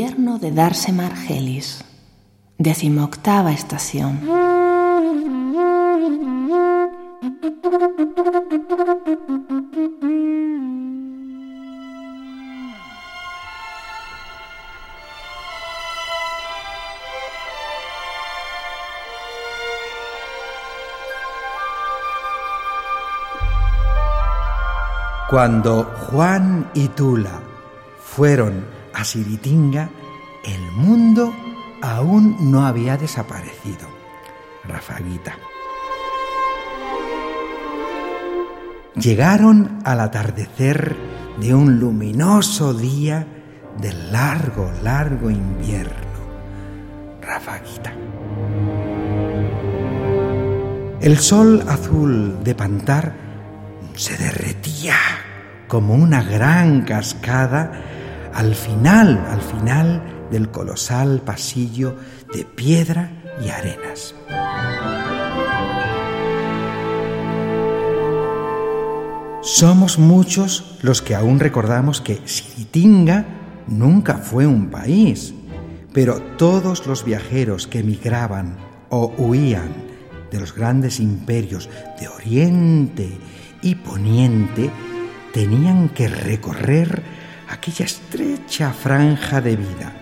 de Darse Margelis, decimoctava estación. Cuando Juan y Tula fueron a Siritinga, el mundo aún no había desaparecido. Rafaguita. Llegaron al atardecer de un luminoso día del largo, largo invierno. Rafaguita. El sol azul de Pantar se derretía como una gran cascada al final, al final del colosal pasillo de piedra y arenas. Somos muchos los que aún recordamos que Siritinga nunca fue un país, pero todos los viajeros que emigraban o huían de los grandes imperios de Oriente y Poniente tenían que recorrer aquella estrecha franja de vida.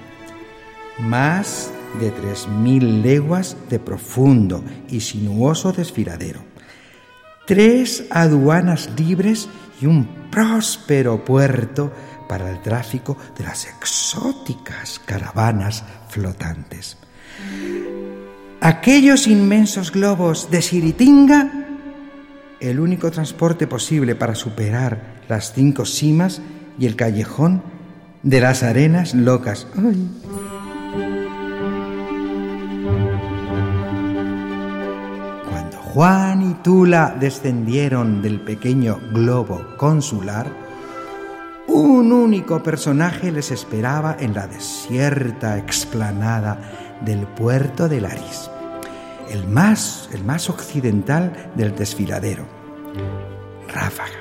Más de tres mil leguas de profundo y sinuoso desfiladero. Tres aduanas libres y un próspero puerto para el tráfico de las exóticas caravanas flotantes. Aquellos inmensos globos de Siritinga el único transporte posible para superar las cinco cimas y el callejón de las arenas locas. Cuando Juan y Tula descendieron del pequeño globo consular, un único personaje les esperaba en la desierta explanada del puerto de Laris el más, el más occidental del desfiladero. Ráfaga.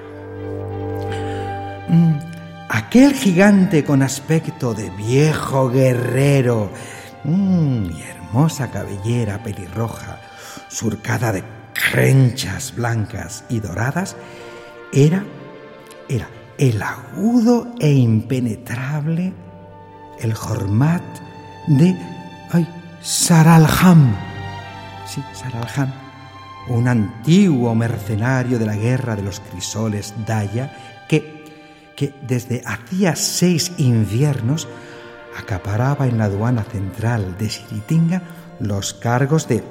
Aquel gigante con aspecto de viejo guerrero. Mm, y hermosa cabellera pelirroja, surcada de crenchas blancas y doradas, era, era el agudo e impenetrable, el Hormat de ay, Saralham sí, Saralhan, un antiguo mercenario de la guerra de los crisoles Daya que, que desde hacía seis inviernos acaparaba en la aduana central de Siritinga los cargos de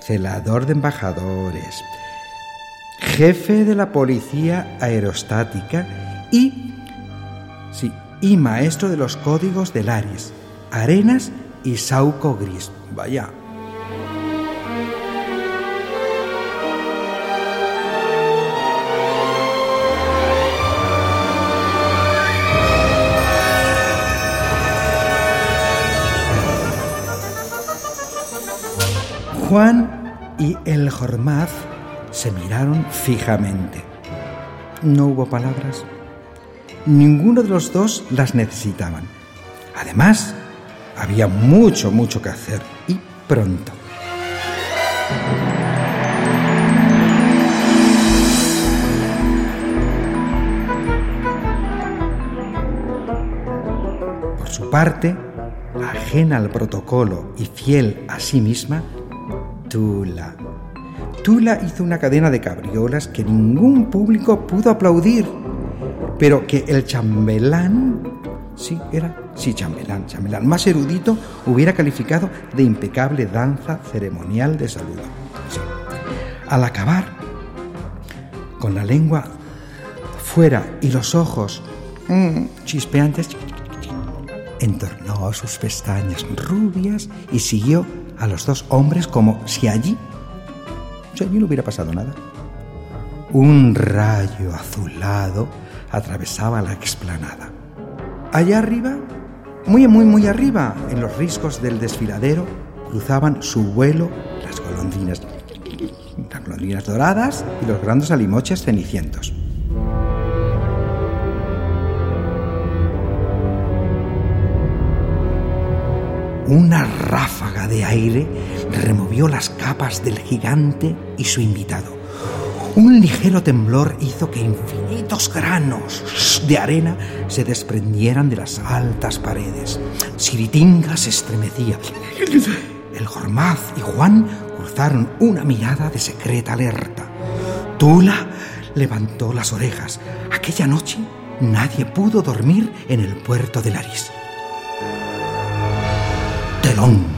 celador de embajadores, jefe de la policía aerostática y, sí, y maestro de los códigos de Laris, Arenas y Sauco Gris. Vaya, Juan y el Jormaz se miraron fijamente. No hubo palabras. Ninguno de los dos las necesitaban. Además, había mucho, mucho que hacer y pronto. Por su parte, ajena al protocolo y fiel a sí misma, Tula. Tula hizo una cadena de cabriolas que ningún público pudo aplaudir, pero que el chambelán, sí, era, sí, chambelán, chambelán, más erudito, hubiera calificado de impecable danza ceremonial de saludo. Al acabar, con la lengua fuera y los ojos mm, chispeantes, entornó sus pestañas rubias y siguió a los dos hombres como si allí, si allí no hubiera pasado nada. Un rayo azulado atravesaba la explanada. Allá arriba, muy, muy, muy arriba, en los riscos del desfiladero, cruzaban su vuelo las golondrinas, las golondrinas doradas y los grandes alimoches cenicientos. Una ráfaga de aire removió las capas del gigante y su invitado. Un ligero temblor hizo que infinitos granos de arena se desprendieran de las altas paredes. Siritinga se estremecía. El Gormaz y Juan cruzaron una mirada de secreta alerta. Tula levantó las orejas. Aquella noche nadie pudo dormir en el puerto de Laris. long.